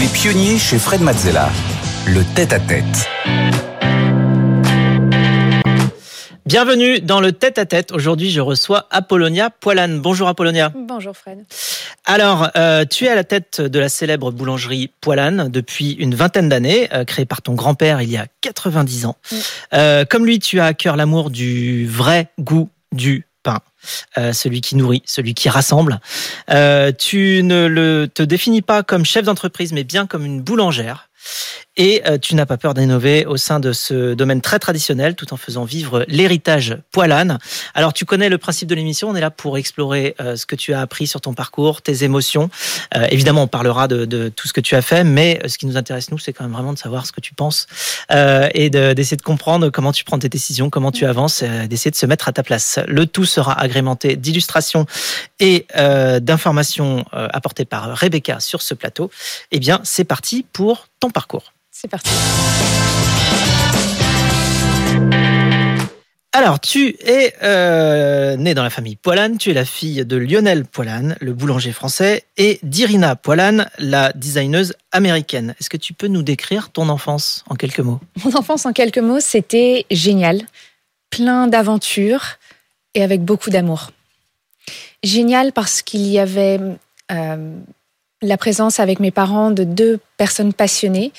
Les pionniers chez Fred Mazzella. Le tête-à-tête. Bienvenue dans le tête-à-tête. Aujourd'hui, je reçois Apollonia Poilane. Bonjour Apollonia. Bonjour Fred. Alors, euh, tu es à la tête de la célèbre boulangerie Poilane depuis une vingtaine d'années, euh, créée par ton grand-père il y a 90 ans. Euh, comme lui, tu as à cœur l'amour du vrai goût du pain. Euh, celui qui nourrit, celui qui rassemble. Euh, tu ne le, te définis pas comme chef d'entreprise, mais bien comme une boulangère. Et euh, tu n'as pas peur d'innover au sein de ce domaine très traditionnel, tout en faisant vivre l'héritage poilane. Alors, tu connais le principe de l'émission. On est là pour explorer euh, ce que tu as appris sur ton parcours, tes émotions. Euh, évidemment, on parlera de, de tout ce que tu as fait, mais ce qui nous intéresse nous, c'est quand même vraiment de savoir ce que tu penses et de- d'essayer de, comprendre comment tu prends tes décisions, comment tu avances, d'essayer de se mettre à ta place. Le tout sera agrémenté d'illustrations et d'informations apportées par Rebecca sur ce plateau. Eh bien, c'est parti pour ton parcours. C'est parti. Alors, tu es euh, né dans la famille Poilane, tu es la fille de Lionel Poilane, le boulanger français, et d'Irina Poilane, la designeuse américaine. Est-ce que tu peux nous décrire ton enfance en quelques mots? Mon enfance, en quelques mots, c'était génial. Plein d'aventures et avec beaucoup d'amour. Génial parce qu'il y avait euh, la présence avec mes parents de deux personnes passionnées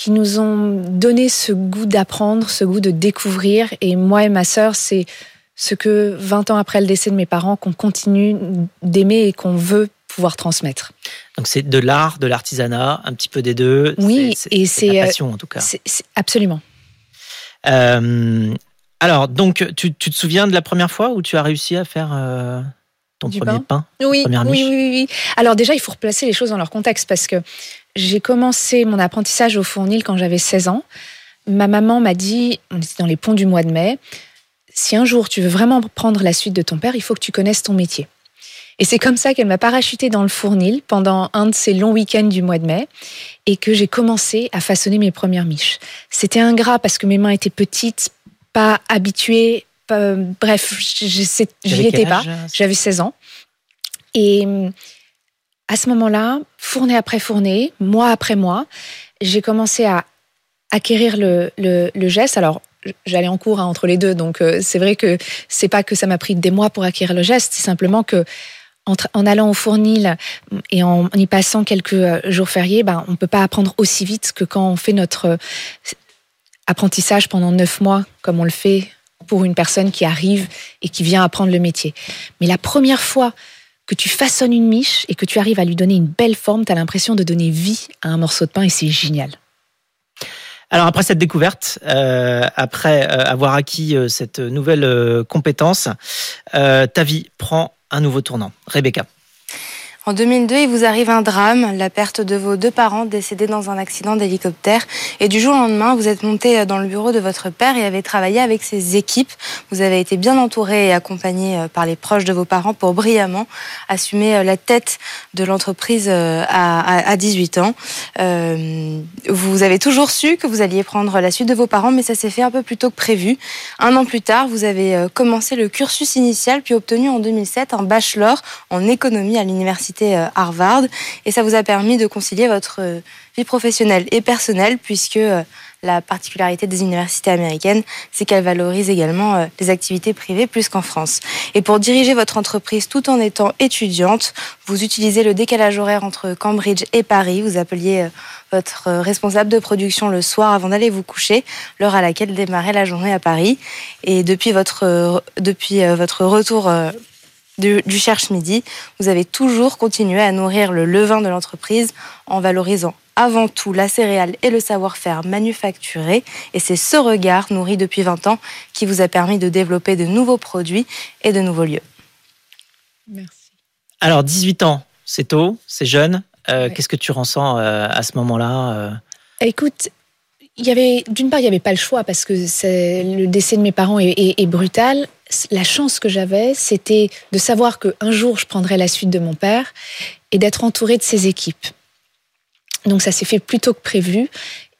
qui nous ont donné ce goût d'apprendre, ce goût de découvrir. Et moi et ma sœur, c'est ce que 20 ans après le décès de mes parents, qu'on continue d'aimer et qu'on veut pouvoir transmettre. Donc, c'est de l'art, de l'artisanat, un petit peu des deux. Oui, C'est- et c'est c'est, ta euh, passion en tout cas. C'est- c'est- absolument. Euh, alors, donc, tu, tu te souviens de la première fois où tu as réussi à faire euh, ton Du premier pain, Oui, Première oui, oui. Alors déjà, il faut replacer les choses dans leur contexte parce que j'ai commencé mon apprentissage au fournil quand j'avais 16 ans. Ma maman m'a dit, on était dans les ponts du mois de mai, si un jour tu veux vraiment prendre la suite de ton père, il faut que tu connaisses ton métier. Et c'est comme ça qu'elle m'a parachuté dans le fournil pendant un de ces longs week-ends du mois de mai et que j'ai commencé à façonner mes premières miches. C'était ingrat parce que mes mains étaient petites, pas habituées, pas- bref, j'y étais pas. J'avais 16 ans. Et hum, à ce moment-là, fournée après fournée, mois après mois, j'ai commencé à acquérir le, le- le geste. Alors, j'allais en cours hein, entre les deux, donc euh, c'est vrai que c'est pas que ça m'a pris des mois pour acquérir le geste, c'est simplement que en, tra- en allant au fournil et en, en y passant quelques euh, jours fériés, ben, on peut pas apprendre aussi vite que quand on fait notre euh, apprentissage pendant neuf mois, comme on le fait pour une personne qui arrive et qui vient apprendre le métier. Mais la première fois que tu façonnes une miche et que tu arrives à lui donner une belle forme, tu as l'impression de donner vie à un morceau de pain et c'est génial. Alors après cette découverte, euh, après euh, avoir acquis euh, cette nouvelle compétence, ta vie prend un nouveau tournant. Rebecca. En 2002, il vous arrive un drame, la perte de vos deux parents décédés dans un accident d'hélicoptère. Et du jour au lendemain, vous êtes monté dans le bureau de votre père et avez travaillé avec ses équipes. Vous avez été bien entouré et accompagné euh, par les proches de vos parents pour brillamment assumer euh, la tête de l'entreprise euh, à, à- à 18 ans. Vous avez toujours su que vous alliez prendre la suite de vos parents, mais ça s'est fait un peu plus tôt que prévu. Un an plus tard, vous avez commencé le cursus initial, puis obtenu en 2007 un bachelor en économie à l'université euh, Harvard. Et ça vous a permis de concilier votre euh, vie professionnelle et personnelle, puisque euh, la particularité des universités américaines, c'est qu'elles valorisent également les activités privées plus qu'en France. Et pour diriger votre entreprise tout en étant étudiante, vous utilisez le décalage horaire entre Cambridge et Paris. Vous appeliez votre responsable de production le soir avant d'aller vous coucher, l'heure à laquelle démarrait la journée à Paris. Et depuis votre, depuis votre retour du, du Cherche Midi, vous avez toujours continué à nourrir le levain de l'entreprise en valorisant avant tout la céréale et le savoir-faire manufacturé. Et c'est ce regard nourri depuis 20 ans qui vous a permis de développer de nouveaux produits et de nouveaux lieux. Merci. Alors 18 ans, c'est tôt, c'est jeune. Euh, Ouais. Qu'est-ce que tu ressens euh, à ce moment-là euh Écoute, il y avait d'une part il n'y avait pas le choix parce que le décès de mes parents est, est- est brutal. La chance que j'avais, c'était de savoir qu'un jour je prendrais la suite de mon père et d'être entourée de ses équipes. Donc ça s'est fait plus tôt que prévu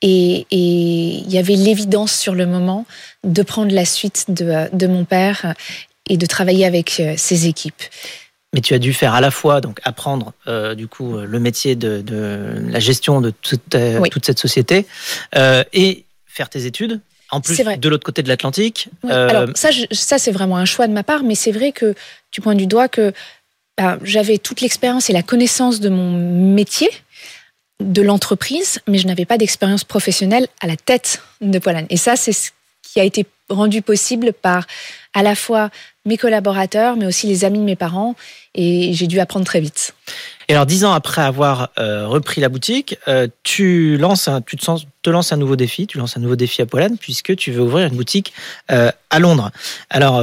et et il y avait l'évidence sur le moment de prendre la suite de, de mon père et de travailler avec euh, ses équipes. mais tu as dû faire à la fois donc apprendre euh, du coup le métier de, de la gestion de toute, euh, Oui. toute cette société euh, et faire tes études. En plus de l'autre côté de l'Atlantique. Ouais, Euh, Alors ça, je- ça c'est vraiment un choix de ma part, mais c'est vrai que tu pointes du doigt que bah, j'avais toute l'expérience et la connaissance de mon métier, de l'entreprise, mais je n'avais pas d'expérience professionnelle à la tête de Poilane. Et ça, c'est ce qui a été rendu possible par à la fois mes collaborateurs, mais aussi les amis de mes parents, et j'ai dû apprendre très vite. Et alors, dix ans après avoir euh, repris la boutique, euh, tu lances, un, tu te, sens- te lances un nouveau défi. Tu lances un nouveau défi à Poilane puisque tu veux ouvrir une boutique euh, à Londres. Alors,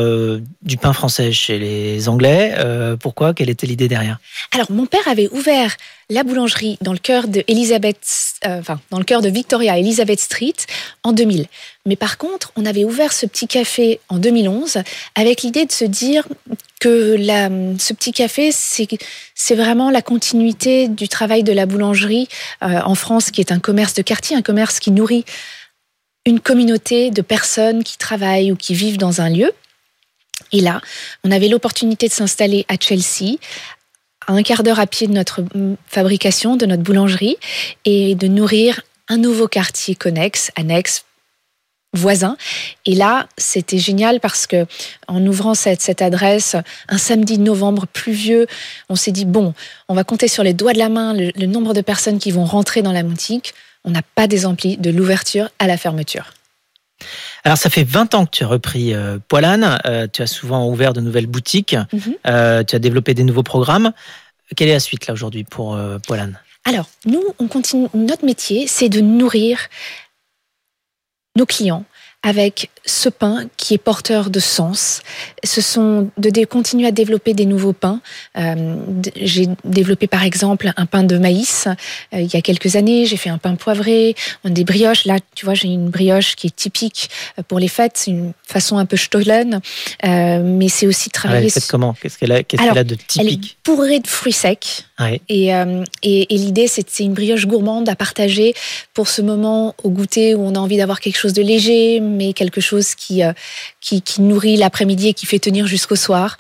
du pain français chez les Anglais. pourquoi? Quelle était l'idée derrière? Alors, mon père avait ouvert la boulangerie dans le cœur de Elizabeth, enfin, dans le cœur de Victoria Elizabeth Street en 2000. Mais par contre, on avait ouvert ce petit café en 2011 avec l'idée de se dire que ce petit café, c'est vraiment la continuité du travail de la boulangerie euh, en France, qui est un commerce de quartier, un commerce qui nourrit une communauté de personnes qui travaillent ou qui vivent dans un lieu. Et là, on avait l'opportunité de s'installer à Chelsea, à un quart d'heure à pied de notre mm, fabrication, de notre boulangerie, et de nourrir un nouveau quartier connexe, annexe, voisin. Et là, c'était génial parce que en ouvrant cette, cette adresse, un samedi de novembre pluvieux, on s'est dit, bon, on va compter sur les doigts de la main le, le nombre de personnes qui vont rentrer dans la boutique. On n'a pas des amplis de l'ouverture à la fermeture. Alors, ça fait 20 ans que tu as repris euh, Poilane. Euh, tu as souvent ouvert de nouvelles boutiques. Mhm. Euh, tu as développé des nouveaux programmes. Quelle est la suite là aujourd'hui pour euh, Poilane? Alors, nous, on continue. Notre métier, c'est de nourrir nos clients avec ce pain qui est porteur de sens. Ce sont de, continuer à développer des nouveaux pains. Euh, j'ai développé par exemple un pain de maïs euh, il y a quelques années. J'ai fait un pain poivré, des brioches. Là, tu vois, j'ai une brioche qui est typique euh, pour les fêtes. C'est une façon un peu stollen, euh, mais c'est aussi Ah, travailler. Faite comment? Qu'est-ce qu'elle a, de elle est typique bourrée de fruits secs. Et, et, et l'idée, c'est une brioche gourmande à partager pour ce moment au goûter où on a envie d'avoir quelque chose de léger, mais quelque chose qui, euh, qui, qui nourrit l'après-midi et qui fait tenir jusqu'au soir.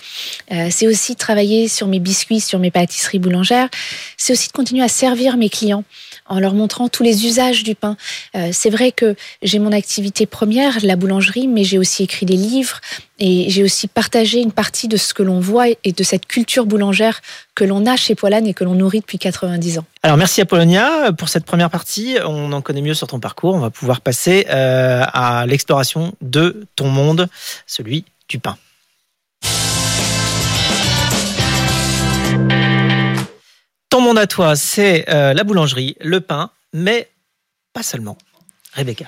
Euh, c'est aussi travailler sur mes biscuits, sur mes pâtisseries boulangères. C'est aussi de continuer à servir mes clients en leur montrant tous les usages du pain. Euh, c'est vrai que j'ai mon activité première, la boulangerie, mais j'ai aussi écrit des livres et j'ai aussi partagé une partie de ce que l'on voit et de cette culture boulangère que l'on a chez Poilane et que l'on nourrit depuis 90 ans. Alors merci Apollonia pour cette première partie. On en connaît mieux sur ton parcours. On va pouvoir passer euh, à l'exploration de ton monde, celui du pain. Ton monde à toi, c'est euh, la boulangerie, le pain, mais pas seulement. Rebecca.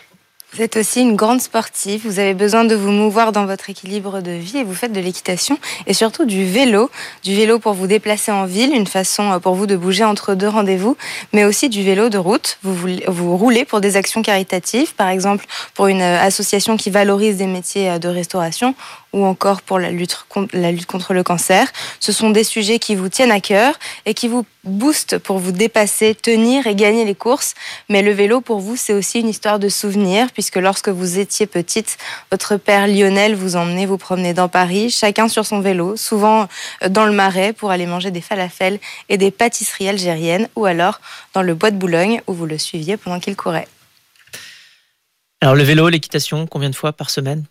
Vous êtes aussi une grande sportive, vous avez besoin de vous mouvoir dans votre équilibre de vie et vous faites de l'équitation et surtout du vélo. Du vélo pour vous déplacer en ville, une façon euh, pour vous de bouger entre deux rendez-vous, mais aussi du vélo de route. Vous, vous roulez pour des actions caritatives, par exemple pour une euh, association qui valorise des métiers de restauration ou encore pour la lutte, contre, le cancer. Ce sont des sujets qui vous tiennent à cœur et qui vous boostent pour vous dépasser, tenir et gagner les courses. Mais le vélo, pour vous, c'est aussi une histoire de souvenirs, puisque lorsque vous étiez petite, votre père Lionel vous emmenait vous promener dans Paris, chacun sur son vélo, souvent euh, dans le marais pour aller manger des falafels et des pâtisseries algériennes, ou alors dans le bois de Boulogne où vous le suiviez pendant qu'il courait. Alors le vélo, l'équitation, combien de fois par semaine?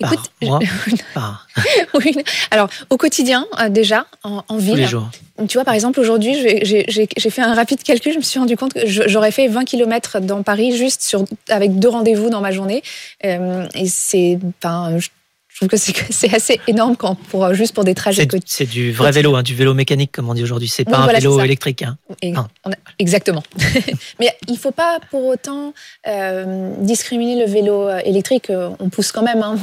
Par Écoute, mois? Par Oui. Alors, au quotidien, euh, déjà, en, en tous ville. les jours Tu vois, par exemple, aujourd'hui, j'ai- fait un rapide calcul. Je me suis rendu compte que j'aurais fait 20 km dans Paris juste sur, avec deux rendez-vous dans ma journée. Euh, et c'est. Je trouve que c'est assez énorme quand, pour, juste pour des trajets C'est quotidiens. c'est du vrai vélo, hein, du vélo mécanique comme on dit aujourd'hui. C'est Oui, pas un voilà, vélo électrique. hein. Et on a- exactement. Mais il faut pas pour autant euh, discriminer le vélo euh, électrique. euh, On pousse quand même. hein.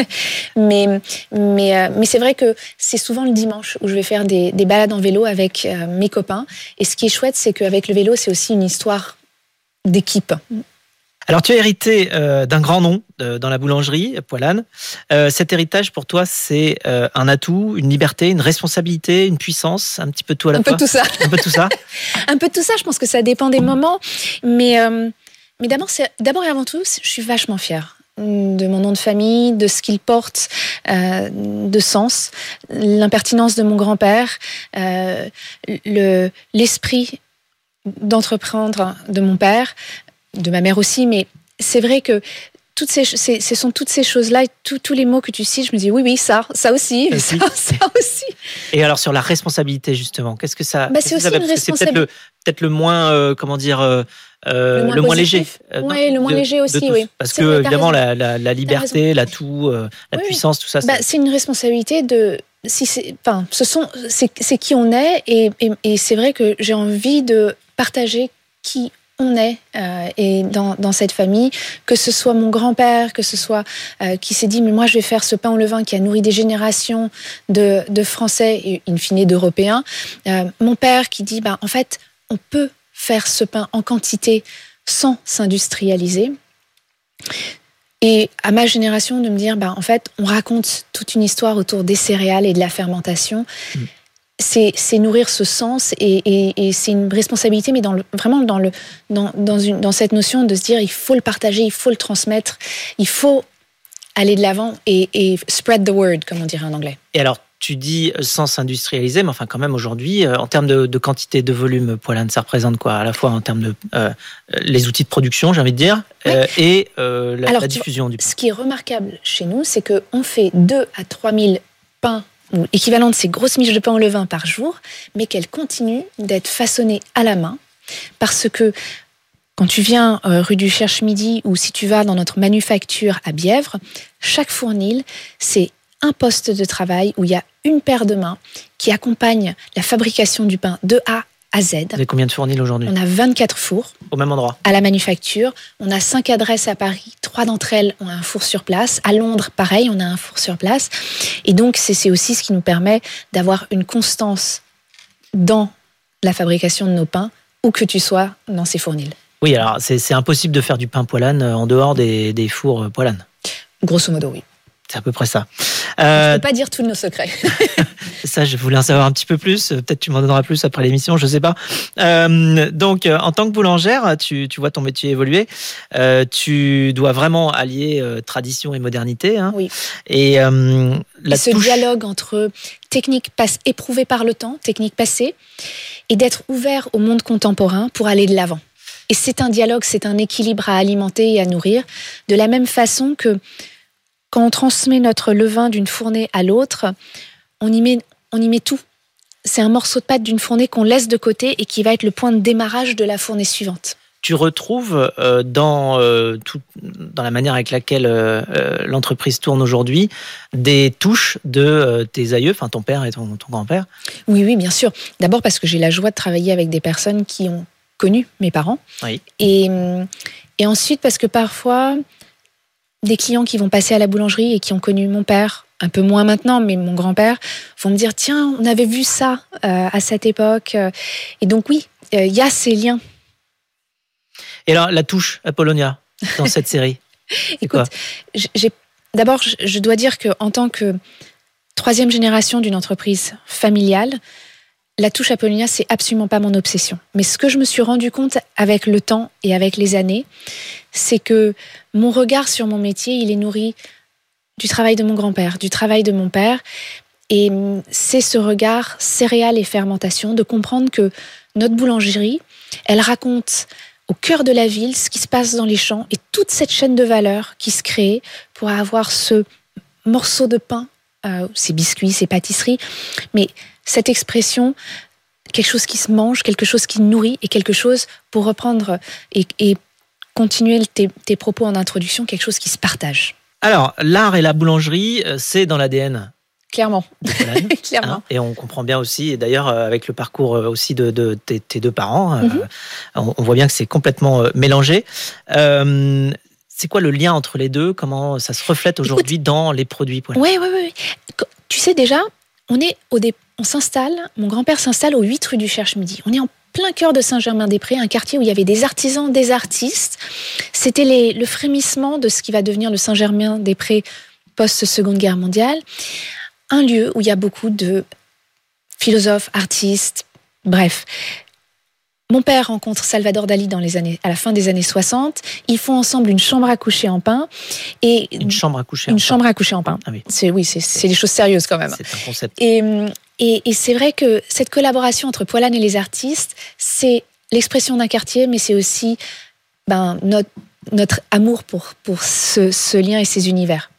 mais mais, euh, mais c'est vrai que c'est souvent le dimanche où je vais faire des, des balades en vélo avec euh, mes copains. Et ce qui est chouette, c'est qu'avec le vélo, c'est aussi une histoire d'équipe. Alors, tu as hérité euh, d'un grand nom euh, dans la boulangerie, Poilane. Euh, cet héritage, pour toi, c'est un atout, une liberté, une responsabilité, une puissance, un petit peu tout à la Un peu tout ça. Un peu tout ça. Un peu tout ça. Je pense que ça dépend des moments. Mais, mais d'abord, d'abord et avant tout, je suis vachement fière de mon nom de famille, de ce qu'il porte euh, de sens, l'impertinence de mon grand-père, euh, le l'esprit d'entreprendre de mon père, de ma mère aussi, mais c'est vrai que toutes ces, ce sont toutes ces choses-là, et tous- tous les mots que tu cites, je me dis oui, oui, ça, ça aussi, Ça ça, aussi. ça aussi. Et alors sur la responsabilité justement, qu'est-ce que ça Bah, c'est aussi une c'est peut-être le peut-être le moins euh, comment dire euh, euh, Le moins léger. euh, Ouais, le moins léger aussi, oui. Parce que évidemment la, la, la liberté, l'atout, euh, la Oui, oui. puissance, tout ça. Bah, c'est- une responsabilité de. Si c'est, enfin, ce sont, c'est, c'est qui on est, et, et, et c'est vrai que j'ai envie de partager qui on est euh, et dans, cette famille, que ce soit mon grand-père, que ce soit euh, qui s'est dit mais moi je vais faire ce pain au levain qui a nourri des générations de, de Français et in fine d'Européens, Euh, mon père qui dit bah en fait on peut faire ce pain en quantité sans s'industrialiser. Et à ma génération, de me dire, bah, en fait, on raconte toute une histoire autour des céréales et de la fermentation. Mm. C'est, nourrir ce sens et, et- et c'est une responsabilité, mais dans le, vraiment dans, le, dans, dans, une, dans cette notion de se dire, il faut le partager, il faut le transmettre, il faut aller de l'avant et, et spread the word, comme on dirait en anglais. Et alors tu dis euh, sans s'industrialiser, mais enfin quand même aujourd'hui, euh, en termes de, de quantité, de volume, Poilane, ça représente quoi À la fois en termes de euh, les outils de production, j'ai envie de dire, euh, et euh, la, Alors, la tu vois, diffusion du pain. Ce qui est remarquable chez nous, c'est qu'on fait 2 à 3 000 pains, ou équivalent de ces grosses miches de pain au levain par jour, mais qu'elles continuent d'être façonnées à la main. Parce que quand tu viens euh, rue du Cherche-Midi ou si tu vas dans notre manufacture à Bièvre, chaque fournil, c'est un poste de travail où il y a une paire de mains qui accompagne la fabrication du pain de A à Z. Vous avez combien de fournils aujourd'hui On a 24 fours Au même endroit à la manufacture. On a cinq adresses à Paris. Trois d'entre elles ont un four sur place. À Londres, pareil, on a un four sur place. Et donc, c'est aussi ce qui nous permet d'avoir une constance dans la fabrication de nos pains, où que tu sois dans ces fournils. Oui, alors c'est c'est impossible de faire du pain Poilane euh, en dehors des, des fours euh, Poilane. Grosso modo, oui. C'est à peu près ça. Je Euh, ne peux pas dire tous nos secrets. Ça, je voulais en savoir un petit peu plus. Euh, Peut-être tu m'en donneras plus après l'émission, je sais pas. Euh, donc, euh, en tant que boulangère, tu, tu vois ton métier évoluer. Euh, tu dois vraiment allier euh, tradition et modernité. Hein. Oui. Et euh, la Et ce touche. dialogue entre technique passe, éprouvée par le temps, technique passée, et d'être ouvert au monde contemporain pour aller de l'avant. Et c'est un dialogue, c'est un équilibre à alimenter et à nourrir, de la même façon que quand on transmet notre levain d'une fournée à l'autre, on y met, on y met tout. C'est un morceau de pâte d'une fournée qu'on laisse de côté et qui va être le point de démarrage de la fournée suivante. Tu retrouves euh, dans, euh, tout, dans la manière avec laquelle euh, l'entreprise tourne aujourd'hui des touches de euh, tes aïeux, enfin ton père et ton, ton grand-père? Oui, oui, bien sûr. D'abord parce que j'ai la joie de travailler avec des personnes qui ont connu mes parents. Oui. Et, hum, et ensuite parce que parfois, des clients qui vont passer à la boulangerie et qui ont connu mon père, un peu moins maintenant, mais mon grand-père, vont me dire, tiens, on avait vu ça euh, à cette époque. euh. Et donc oui, euh, il y a ces liens. Et alors, la touche Apollonia dans cette série Écoute, d'abord, je- je dois dire que en tant que troisième génération d'une entreprise familiale, la touche Apollonia, c'est absolument pas mon obsession. Mais ce que je me suis rendu compte avec le temps et avec les années, c'est que mon regard sur mon métier, il est nourri du travail de mon grand-père, du travail de mon père. Et c'est ce regard céréales et fermentation, de comprendre que notre boulangerie, elle raconte au cœur de la ville ce qui se passe dans les champs et toute cette chaîne de valeur qui se crée pour avoir ce morceau de pain, euh, ces biscuits, ces pâtisseries, mais cette expression, quelque chose qui se mange, quelque chose qui nourrit et quelque chose, pour reprendre et, et continuer tes, tes propos en introduction, quelque chose qui se partage. Alors, l'art et la boulangerie, euh, c'est dans l'ADN. Clairement, clairement. Hein, et on comprend bien aussi, et d'ailleurs euh, avec le parcours euh, aussi de, de tes, tes deux parents, euh, Mhm. on, on voit bien que c'est complètement mélangé. Euh, c'est quoi le lien entre les deux? Comment ça se reflète aujourd'hui dans les produits Oui, oui, oui. Tu sais déjà, on est au dé- on s'installe, mon grand-père s'installe au 8 rue du Cherche-Midi. On est en plein cœur de Saint-Germain-des-Prés, un quartier où il y avait des artisans, des artistes. C'était le frémissement de ce qui va devenir le Saint-Germain-des-Prés post-Seconde Guerre mondiale. Un lieu où il y a beaucoup de philosophes, artistes, bref. mon père rencontre Salvador Dali dans les années, à la fin des années 60. Ils font ensemble une chambre à coucher en pain. Et Une chambre à coucher. une enfin. chambre à coucher en pain. Ah oui. C'est oui, c'est des choses sérieuses quand même. C'est un concept. Et, et, et c'est vrai que cette collaboration entre Poilane et les artistes, c'est l'expression d'un quartier, mais c'est aussi ben, notre, amour pour, pour ce lien et ces univers.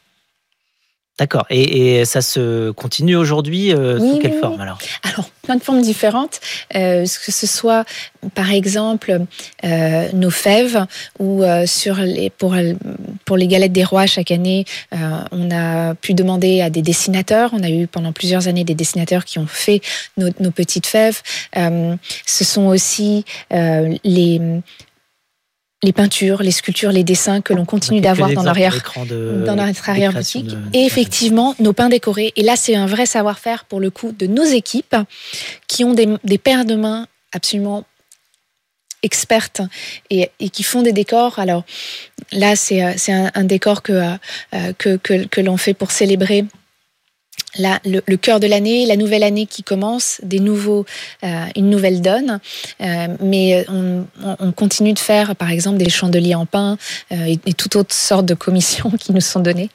D'accord. Et, et ça se continue aujourd'hui euh, Oui, sous quelle oui, forme alors? Alors, plein de formes différentes, euh, que ce soit par exemple euh, nos fèves ou euh, sur les, pour, pour les galettes des rois chaque année, euh, on a pu demander à des dessinateurs. On a eu pendant plusieurs années des dessinateurs qui ont fait nos, nos petites fèves. Euh, ce sont aussi euh, les les peintures, les sculptures, les dessins que l'on continue d'avoir dans l'arrière de- dans notre arrière des créations boutique. de- Et effectivement, nos pains décorés. Et là, c'est un vrai savoir-faire pour le coup de nos équipes qui ont des, des paires de mains absolument expertes et, et qui font des décors. Alors là, c'est euh, c'est un, un décor que, euh, que, que, que l'on fait pour célébrer la, le, le cœur de l'année, la nouvelle année qui commence, des nouveaux, euh, une nouvelle donne. Euh, mais on, on- on continue de faire, par exemple, des chandeliers en pain euh, et, et toutes autres sortes de commissions qui nous sont données.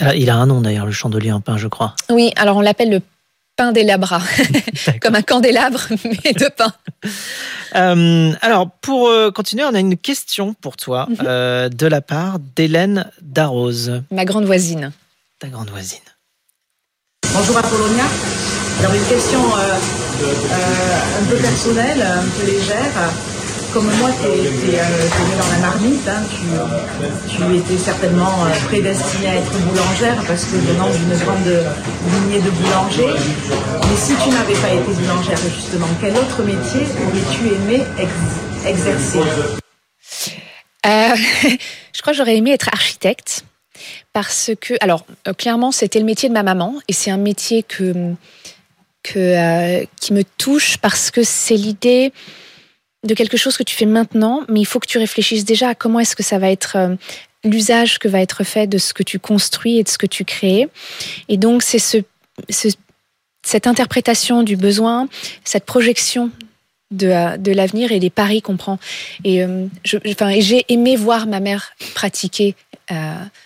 Ah, il a un nom d'ailleurs, le chandelier en pain, je crois. Oui, alors on l'appelle le pain des labras, comme un candélabre, mais de pain. Euh, alors, pour euh, continuer, on a une question pour toi Mhm. euh, de la part d'Hélène Darroze, Ma grande voisine. ta grande voisine. Bonjour Apollonia. Alors une question euh, euh, un peu personnelle, un peu légère. Comme moi, tu es, né dans la marmite, hein, tu, étais certainement euh, prédestinée à être boulangère parce que venant d'une grande lignée de boulangers. Mais si tu n'avais pas été boulangère, justement, quel autre métier aurais-tu aimé ex- exercer? Euh, je crois que j'aurais aimé être architecte parce que, alors, euh, clairement, c'était le métier de ma maman et c'est un métier que, que, euh, qui me touche parce que c'est l'idée de quelque chose que tu fais maintenant, mais il faut que tu réfléchisses déjà à comment est-ce que ça va être euh, l'usage que va être fait de ce que tu construis et de ce que tu crées. Et donc, c'est ce, ce- cette interprétation du besoin, cette projection de, de l'avenir et des paris qu'on prend. Et, euh, j'ai aimé voir ma mère pratiquer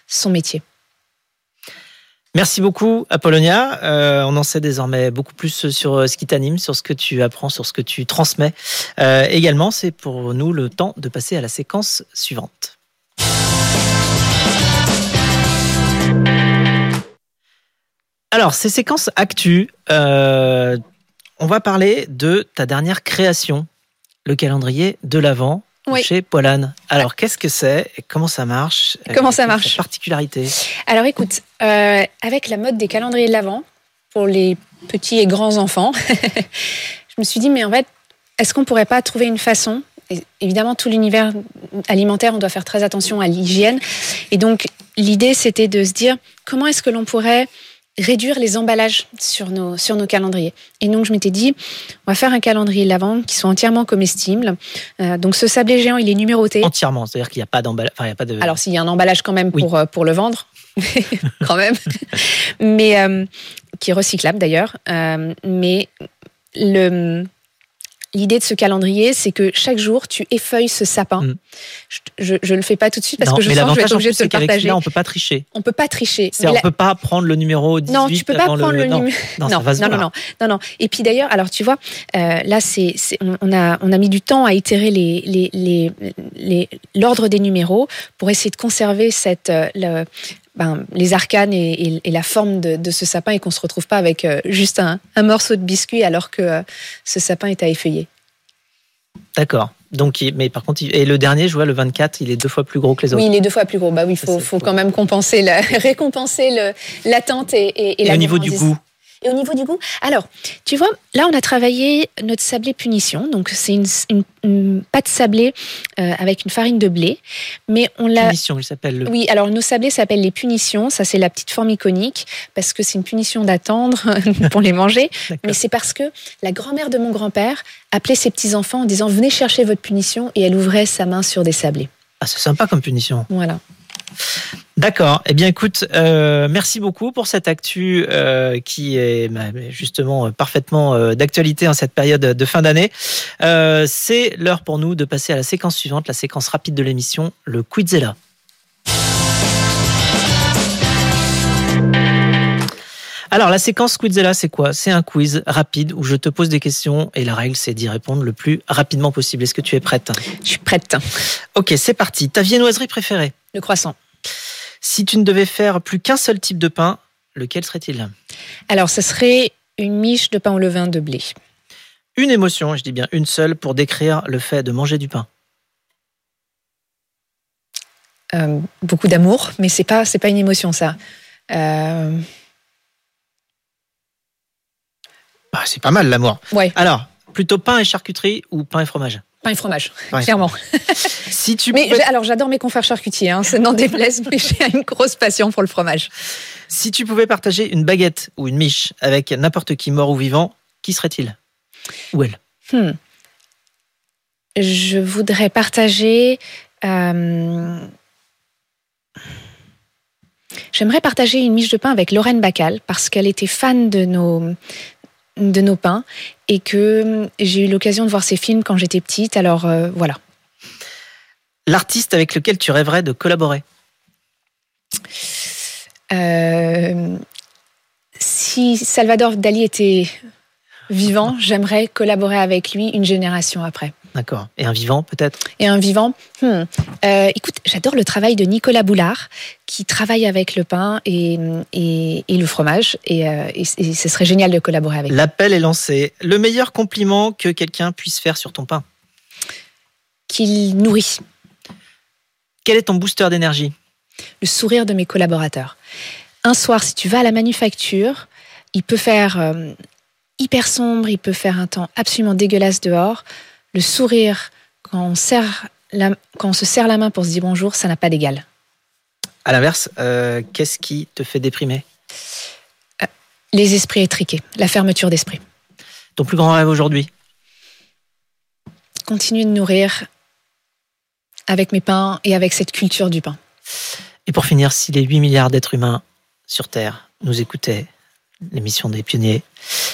son métier. Merci beaucoup, Apollonia. Euh, on en sait désormais beaucoup plus sur euh, ce qui t'anime, sur ce que tu apprends, sur ce que tu transmets. Euh, également, c'est pour nous le temps de passer à la séquence suivante. Alors, ces séquences actu, euh, on va parler de ta dernière création, le calendrier de l'Avent Oui. chez Poilane. Alors, qu'est-ce que c'est et comment ça marche Comment ça marche Particularité? Alors écoute, euh, avec la mode des calendriers de l'Avent, pour les petits et grands enfants, je me suis dit, mais en fait, est-ce qu'on pourrait pas trouver une façon? Et Évidemment, tout l'univers alimentaire, on doit faire très attention à l'hygiène. Et donc, l'idée, c'était de se dire, comment est-ce que l'on pourrait réduire les emballages sur nos, sur nos calendriers. Et donc, je m'étais dit, on va faire un calendrier de l'Avent qui soit entièrement comestible. Euh, donc, ce sablé géant, il est numéroté. Entièrement, c'est-à-dire qu'il n'y a pas d'emballage. Enfin, il y a pas de. Alors, s'il y a un emballage quand même Oui. pour, euh, pour le vendre, quand même, mais euh, qui est recyclable d'ailleurs. Mais le, l'idée de ce calendrier, c'est que chaque jour, tu effeuilles ce sapin. Mm. Je, je le fais pas tout de suite parce Non, que je sens que je vais être obligée de te le partager. celui-là, on peut pas tricher. On peut pas tricher. On la- peut pas prendre le numéro 18 non, tu peux pas prendre le, numéro. Non, Non, non, non, non, non. Et puis d'ailleurs, alors tu vois, euh, là, c'est, on, a, on a mis du temps à itérer les, les, les, les- l'ordre des numéros pour essayer de conserver cette, euh, le- ben, les arcanes et, et- et la forme de, de ce sapin et qu'on se retrouve pas avec euh, juste un, un morceau de biscuit alors que euh, ce sapin est à effeuiller. D'accord. Donc, mais par contre, et le dernier, je vois le 24, il est deux fois plus gros que les autres. Oui, il est deux fois plus gros. Bah oui, faut, quand même compenser, le, récompenser l'attente et, et, et et la au niveau du goût, Et au niveau du goût, alors, tu vois, là, on a travaillé notre sablé punition. Donc, c'est une, une- une pâte sablée euh, avec une farine de blé. Mais on l'a. punition, il s'appelle le. Oui, alors nos sablés s'appellent les punitions. Ça, c'est la petite forme iconique parce que c'est une punition d'attendre pour les manger. Mais c'est parce que la grand-mère de mon grand-père appelait ses petits-enfants en disant Venez chercher votre punition. Et elle ouvrait sa main sur des sablés. Ah, c'est sympa comme punition. Voilà. D'accord. Eh bien, écoute, euh, merci beaucoup pour cette actu euh, qui est bah, justement euh, parfaitement euh, d'actualité en cette période de fin d'année. C'est l'heure pour nous de passer à la séquence suivante, la séquence rapide de l'émission, le Quizella. Alors, la séquence Quizella, c'est quoi? C'est un quiz rapide où je te pose des questions et la règle, c'est d'y répondre le plus rapidement possible. Est-ce que tu es prête? Je suis prête. Ok, c'est parti. Ta viennoiserie préférée? Le croissant. Si tu ne devais faire plus qu'un seul type de pain, lequel serait-il? Alors, ce serait une miche de pain au levain de blé. Une émotion, je dis bien une seule, pour décrire le fait de manger du pain. Euh, beaucoup d'amour, mais c'est pas c'est pas une émotion ça. Euh, Ah, c'est pas mal l'amour. ouais, Alors, plutôt pain et charcuterie ou pain et fromage? Pain et fromage, clairement. Si tu Mais pouvais, j'ai- alors j'adore mes confrères charcutiers, hein, ça n'en déplaise, mais j'ai une grosse passion pour le fromage. si tu pouvais partager une baguette ou une miche avec n'importe qui mort ou vivant, qui serait-il? Ou elle? Hmm. Je voudrais partager. euh, J'aimerais partager une miche de pain avec Lorraine Bacal parce qu'elle était fan de nos, de nos pains et que j'ai eu l'occasion de voir ses films quand j'étais petite. Alors euh, voilà. L'artiste avec lequel tu rêverais de collaborer? Euh, si Salvador Dali était vivant, j'aimerais collaborer avec lui une génération après. D'accord. Et un vivant peut-être? Et un vivant hmm. Euh, Écoute, j'adore le travail de Nicolas Boulard, qui travaille avec le pain et, et, et le fromage. Et, euh, et, ce serait génial de collaborer avec lui. L'appel est lancé. Le meilleur compliment que quelqu'un puisse faire sur ton pain? Qu'il nourrit Quel est ton booster d'énergie? Le sourire de mes collaborateurs. Un soir, si tu vas à la manufacture, il peut faire euh, hyper sombre, il peut faire un temps absolument dégueulasse dehors. Le sourire, quand on, serre la- quand on se serre la main pour se dire bonjour, ça n'a pas d'égal. À l'inverse, euh, qu'est-ce qui te fait déprimer? Les esprits étriqués, la fermeture d'esprit. Ton plus grand rêve aujourd'hui? Continuer de nourrir avec mes pains et avec cette culture du pain. Et pour finir, si les 8 milliards d'êtres humains sur Terre nous écoutaient, l'émission des pionniers,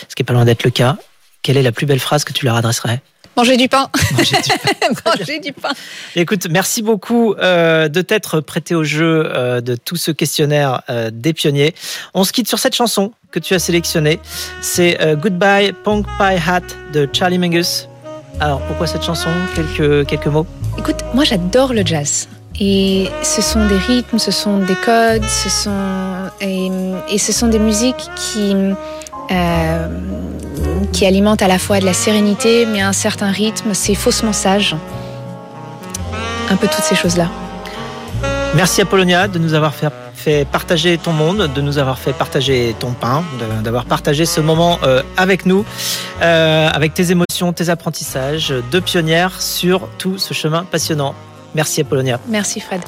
ce qui est pas loin d'être le cas, quelle est la plus belle phrase que tu leur adresserais? Manger du pain Manger du pain. Manger du pain Écoute, merci beaucoup euh, de t'être prêté au jeu euh, de tout ce questionnaire euh, des pionniers. On se quitte sur cette chanson que tu as sélectionnée. C'est euh, Goodbye Punk Pie Hat de Charlie Mingus. Alors pourquoi cette chanson? Quelques, quelques mots Écoute, moi j'adore le jazz. Et ce sont des rythmes, ce sont des codes, ce sont et, et ce sont des musiques qui euh, qui alimentent à la fois de la sérénité, mais un certain rythme. C'est faussement sage. Un peu toutes ces choses-là. Merci Apollonia de nous avoir fait, fait partager ton monde, de nous avoir fait partager ton pain, d'avoir partagé ce moment euh, avec nous, euh, avec tes émotions, tes apprentissages de pionnière sur tout ce chemin passionnant. Merci Apollonia. Merci Fred.